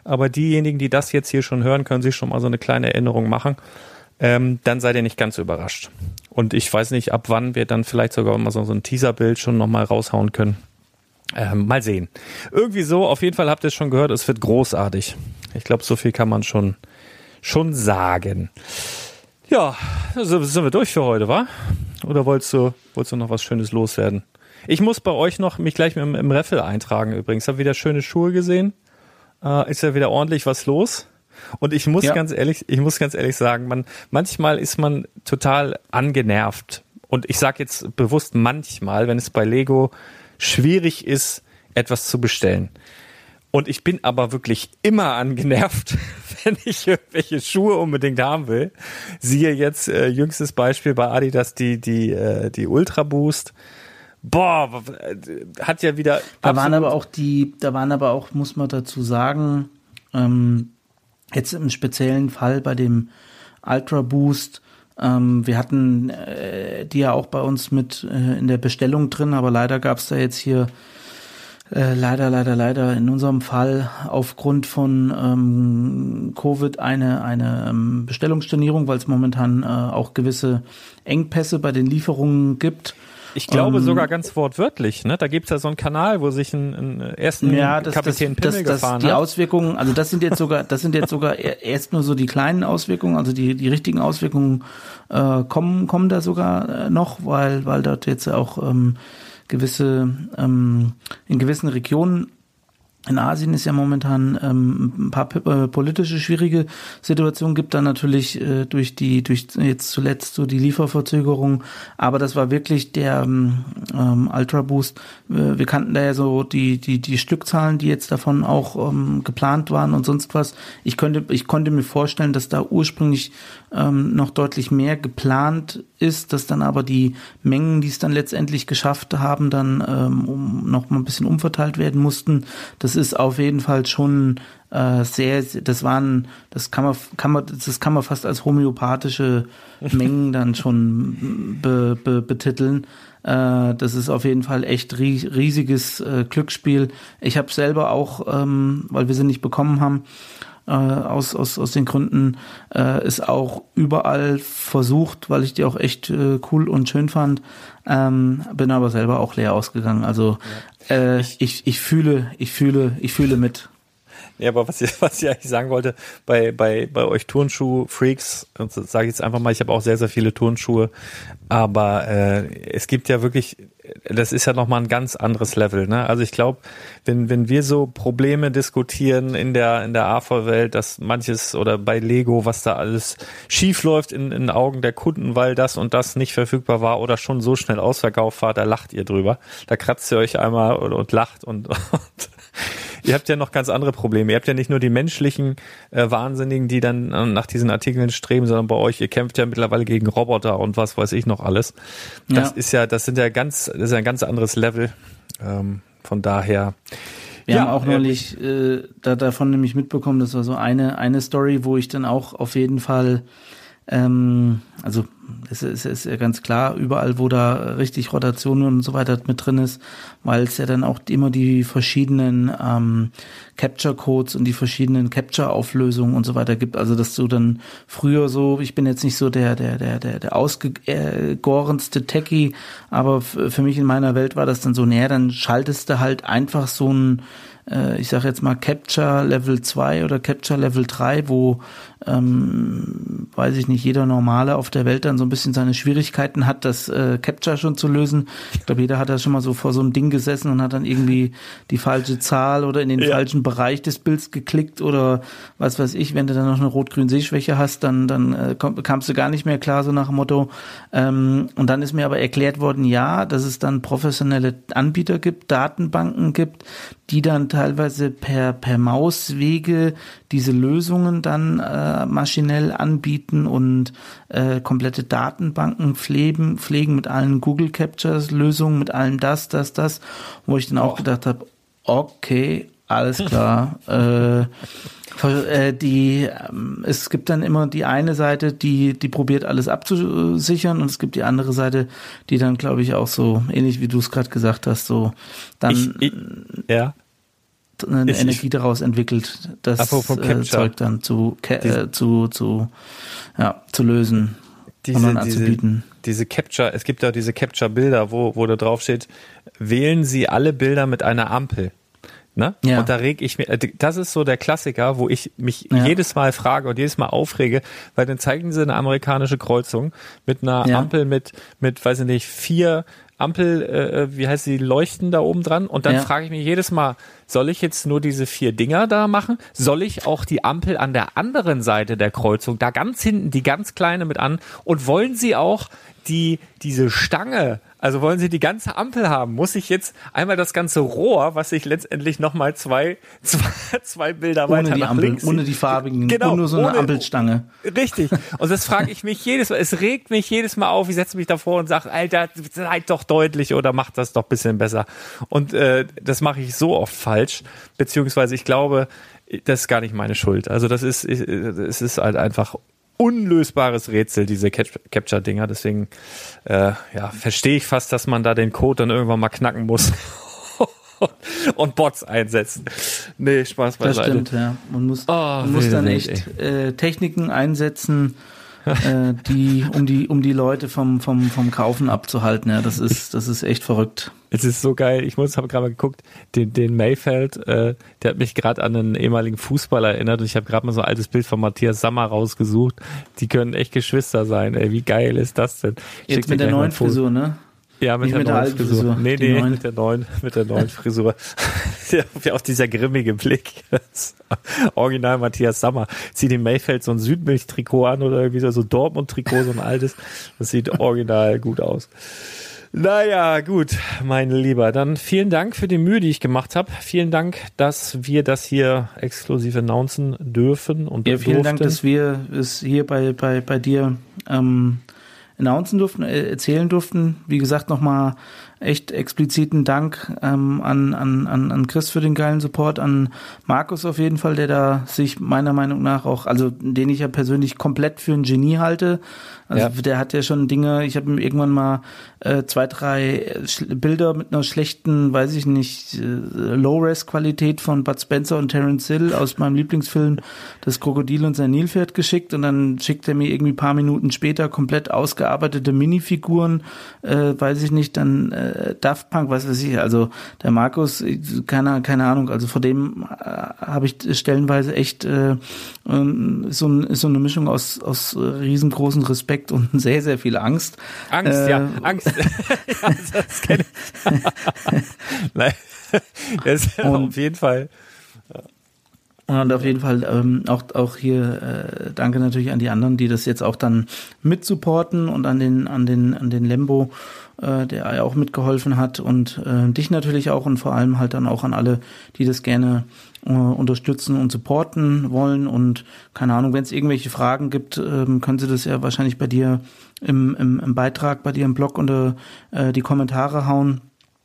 Aber diejenigen, die das jetzt hier schon hören, können sich schon mal so eine kleine Erinnerung machen. Ähm, dann seid ihr nicht ganz überrascht. Und ich weiß nicht, ab wann wir dann vielleicht sogar mal so, so ein Teaserbild schon nochmal raushauen können. Ähm, mal sehen. Irgendwie so, auf jeden Fall habt ihr es schon gehört, es wird großartig. Ich glaube, so viel kann man schon, schon sagen. Ja, also sind wir durch für heute, wa? Oder wolltest du, wolltest du noch was Schönes loswerden? Ich muss bei euch noch mich gleich im, im Raffle eintragen übrigens. Hab wieder schöne Schuhe gesehen. Äh, ist ja wieder ordentlich was los. Und ich muss ja. ganz ehrlich, ich muss ganz ehrlich sagen, man, manchmal ist man total angenervt. Und ich sage jetzt bewusst manchmal, wenn es bei Lego schwierig ist, etwas zu bestellen. Und ich bin aber wirklich immer angenervt, <laughs> wenn ich irgendwelche Schuhe unbedingt haben will. Siehe jetzt äh, jüngstes Beispiel bei Adidas die die äh, die Ultra Boost. Boah, hat ja wieder. Da waren aber auch die, da waren aber auch, muss man dazu sagen, ähm, jetzt im speziellen Fall bei dem Ultra Boost ähm, wir hatten äh, die ja auch bei uns mit äh, in der Bestellung drin, aber leider gab es da jetzt hier äh, leider, leider, leider in unserem Fall aufgrund von ähm, Covid eine, eine ähm, Bestellungsstornierung, weil es momentan äh, auch gewisse Engpässe bei den Lieferungen gibt. Ich glaube um, ähm, sogar ganz wortwörtlich, ne? Da gibt's ja so einen Kanal, wo sich ein, ein ersten ja, das, Kapitän das, Pimmel das, das, gefahren die hat. Die Auswirkungen, also das sind jetzt sogar, das sind jetzt sogar erst nur so die kleinen Auswirkungen, also die die richtigen Auswirkungen äh, kommen kommen da sogar äh, noch, weil weil dort jetzt auch ähm, gewisse ähm, in gewissen Regionen in Asien ist ja momentan ähm, ein paar äh, politische schwierige Situationen gibt dann natürlich äh, durch die durch jetzt zuletzt so die Lieferverzögerung. Aber das war wirklich der ähm, ähm Ultra Boost äh, wir kannten da ja so die die die Stückzahlen die jetzt davon auch ähm, geplant waren und sonst was. Ich könnte ich konnte mir vorstellen dass da ursprünglich ähm, noch deutlich mehr geplant ist dass dann aber die Mengen die es dann letztendlich geschafft haben dann ähm, um noch mal ein bisschen umverteilt werden mussten das ist auf jeden Fall schon äh, sehr, das waren, das kann man, kann man, das kann man fast als homöopathische <laughs> Mengen dann schon be, be, betiteln. Äh, das ist auf jeden Fall echt riesiges äh, Glücksspiel. Ich habe selber auch, ähm, weil wir sie nicht bekommen haben, äh, aus, aus, aus den Gründen ist auch überall versucht, weil ich die auch echt cool und schön fand. Ähm, bin aber selber auch leer ausgegangen. Also ich, ich fühle, ich fühle, ich fühle mit. Ja, aber was ich, <laughs> was ich eigentlich sagen wollte, bei, bei, bei euch Turnschuh-Freaks, sage ich jetzt einfach mal, ich habe auch sehr, sehr viele Turnschuhe, aber äh, es gibt ja wirklich, das ist ja nochmal ein ganz anderes Level. Ne? Also ich glaube, wenn, wenn wir so Probleme diskutieren in der, in der AV-Welt, dass manches oder bei Lego, was da alles schief läuft in, in Augen der Kunden, weil das und das nicht verfügbar war oder schon so schnell ausverkauft war, da lacht ihr drüber. Da kratzt ihr euch einmal und, und lacht und, <laughs> und ihr habt ja noch ganz andere Probleme. Ihr habt ja nicht nur die menschlichen äh, Wahnsinnigen, die dann äh, nach diesen Artikeln streben, sondern bei euch, ihr kämpft ja mittlerweile gegen Roboter und was weiß ich noch alles. Das ja. ist ja, das sind ja ganz, das ist ja ein ganz anderes Level. Ähm, von daher. Wir ja, haben auch neulich äh, da, davon nämlich mitbekommen, das war so eine, eine Story, wo ich dann auch auf jeden Fall ähm, also es ist, ist ja ganz klar, überall, wo da richtig Rotation und so weiter mit drin ist, weil es ja dann auch immer die verschiedenen ähm, Capture-Codes und die verschiedenen Capture-Auflösungen und so weiter gibt. Also dass du dann früher so, ich bin jetzt nicht so der der der der der ausgegorenste Techie, aber für mich in meiner Welt war das dann so, näher, dann schaltest du halt einfach so ein äh, ich sage jetzt mal Capture Level 2 oder Capture Level 3, wo, ähm, weiß ich nicht, jeder Normale auf der Welt dann so ein bisschen seine Schwierigkeiten hat, das äh, Capture schon zu lösen. Ich glaube, jeder hat da schon mal so vor so einem Ding gesessen und hat dann irgendwie die falsche Zahl oder in den ja. falschen Bereich des Bilds geklickt oder was weiß ich, wenn du dann noch eine Rot-Grün-Sehschwäche hast, dann, dann äh, komm, kamst du gar nicht mehr klar, so nach dem Motto. Ähm, und dann ist mir aber erklärt worden, ja, dass es dann professionelle Anbieter gibt, Datenbanken gibt, die dann teilweise per, per Mauswege diese Lösungen dann äh, maschinell anbieten und äh, komplette Datenbanken pflegen, pflegen mit allen Google Captures Lösungen, mit allem das, das, das, wo ich dann auch gedacht habe, okay, alles klar. <laughs> äh, äh, die, ähm, es gibt dann immer die eine Seite, die, die probiert alles abzusichern und es gibt die andere Seite, die dann, glaube ich, auch so, ähnlich wie du es gerade gesagt hast, so dann ich, ich, ja eine ist Energie daraus entwickelt, das äh, Zeug dann zu, äh, zu, zu, ja, zu lösen diese, und anzubieten. Diese, diese Capture, es gibt ja diese Capture-Bilder, wo, wo da drauf steht, wählen Sie alle Bilder mit einer Ampel. Ne? Ja. Und da reg ich mir, äh, das ist so der Klassiker, wo ich mich ja. jedes Mal frage und jedes Mal aufrege, weil dann zeigen sie eine amerikanische Kreuzung mit einer ja. Ampel mit, mit, weiß ich nicht, vier Ampel, äh, äh, wie heißt sie, leuchten da oben dran. Und dann ja. frage ich mich jedes Mal, soll ich jetzt nur diese vier Dinger da machen? Soll ich auch die Ampel an der anderen Seite der Kreuzung, da ganz hinten, die ganz kleine mit an? Und wollen sie auch die, diese Stange also wollen Sie die ganze Ampel haben? Muss ich jetzt einmal das ganze Rohr, was ich letztendlich nochmal zwei, <laughs> zwei, zwei Bilder ohne weiter die nach Ampel, links. Ohne die farbigen, genau, nur so eine ohne, Ampelstange. Richtig. <laughs> Und das frage ich mich jedes Mal. Es regt mich jedes Mal auf. Ich setze mich davor und sage, Alter, seid doch deutlich oder macht das doch bisschen besser. Und äh, das mache ich so oft falsch. Beziehungsweise ich glaube, das ist gar nicht meine Schuld. Also das ist, es ist halt einfach unlösbares Rätsel, diese Capture-Dinger. Deswegen äh, ja, verstehe ich fast, dass man da den Code dann irgendwann mal knacken muss. <laughs> und Bots einsetzen. Nee, Spaß beiseite. Das stimmt, ja. Man muss, oh, man muss dann echt äh, Techniken einsetzen, äh, die, um die, um die Leute vom, vom, vom Kaufen abzuhalten. Ja, das ist, das ist echt verrückt. Es ist so geil. Ich muss, habe gerade mal geguckt, den, den Mayfeld, äh, der hat mich gerade an einen ehemaligen Fußballer erinnert und ich habe gerade mal so ein altes Bild von Matthias Sammer rausgesucht. Die können echt Geschwister sein. Ey, wie geil ist das denn? Jetzt mit der neuen Frisur, ne? Ja, mit der mit neuen der Frisur. Frisur. Nee, nee, neuen. mit der neuen, mit der neuen Frisur. <laughs> ja, auch dieser grimmige Blick. <laughs> Original Matthias Sammer. Zieh dem Mayfeld so ein Südmilch-Trikot an oder irgendwie so ein Dortmund-Trikot, so ein altes. Das sieht original gut aus. Naja, gut, mein Lieber. Dann vielen Dank für die Mühe, die ich gemacht habe. Vielen Dank, dass wir das hier exklusiv announcen dürfen. Und ja, vielen durften. Dank, dass wir es hier bei, bei, bei dir ähm, announcen durften, äh, erzählen durften. Wie gesagt, nochmal echt expliziten Dank ähm, an, an, an Chris für den geilen Support, an Markus auf jeden Fall, der da sich meiner Meinung nach auch, also den ich ja persönlich komplett für ein Genie halte. Also ja. der hat ja schon Dinge, ich habe ihm irgendwann mal äh, zwei, drei Bilder mit einer schlechten, weiß ich nicht, äh, Low-Res-Qualität von Bud Spencer und Terence Hill aus meinem Lieblingsfilm Das Krokodil und sein Nilpferd geschickt und dann schickt er mir irgendwie paar Minuten später komplett ausgearbeitete Minifiguren, äh, weiß ich nicht, dann äh, äh, Daft Punk, was weiß ich, also der Markus, keine, keine Ahnung, also vor dem äh, habe ich stellenweise echt äh, so, so eine Mischung aus, aus riesengroßen Respekt und <laughs> sehr, sehr viel Angst. Angst, äh, ja, Angst. <laughs> ja, das kenne ich. <laughs> Nein, das ist und, auf jeden Fall. Und auf jeden Fall ähm, auch, auch hier äh, danke natürlich an die anderen, die das jetzt auch dann mitsupporten und an den, an den, an den Lembo äh, der ja auch mitgeholfen hat und äh, dich natürlich auch und vor allem halt dann auch an alle, die das gerne äh, unterstützen und supporten wollen und keine Ahnung, wenn es irgendwelche Fragen gibt, ähm, können sie das ja wahrscheinlich bei dir im, im, im Beitrag, bei dir im Blog unter äh, die Kommentare hauen.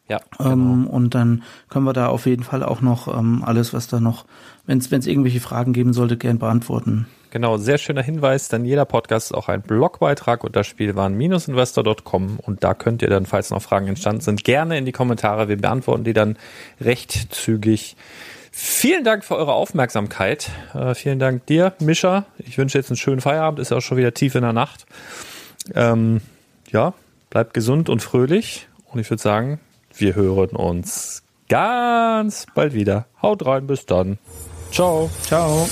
Ja. Ähm, genau. Ähm, und dann können wir da auf jeden Fall auch noch ähm, alles, was da noch, wenn es irgendwelche Fragen geben sollte, gern beantworten. Genau, sehr schöner Hinweis, denn jeder Podcast ist auch ein Blogbeitrag unter spielwaren-investor.com und da könnt ihr dann, falls noch Fragen entstanden sind, gerne in die Kommentare. Wir beantworten die dann recht zügig. Vielen Dank für eure Aufmerksamkeit. Äh, vielen Dank dir, Mischa. Ich wünsche jetzt einen schönen Feierabend, ist ja auch schon wieder tief in der Nacht. Ähm, ja, bleibt gesund und fröhlich und ich würde sagen, wir hören uns ganz bald wieder. Haut rein, bis dann. Ciao. Ciao.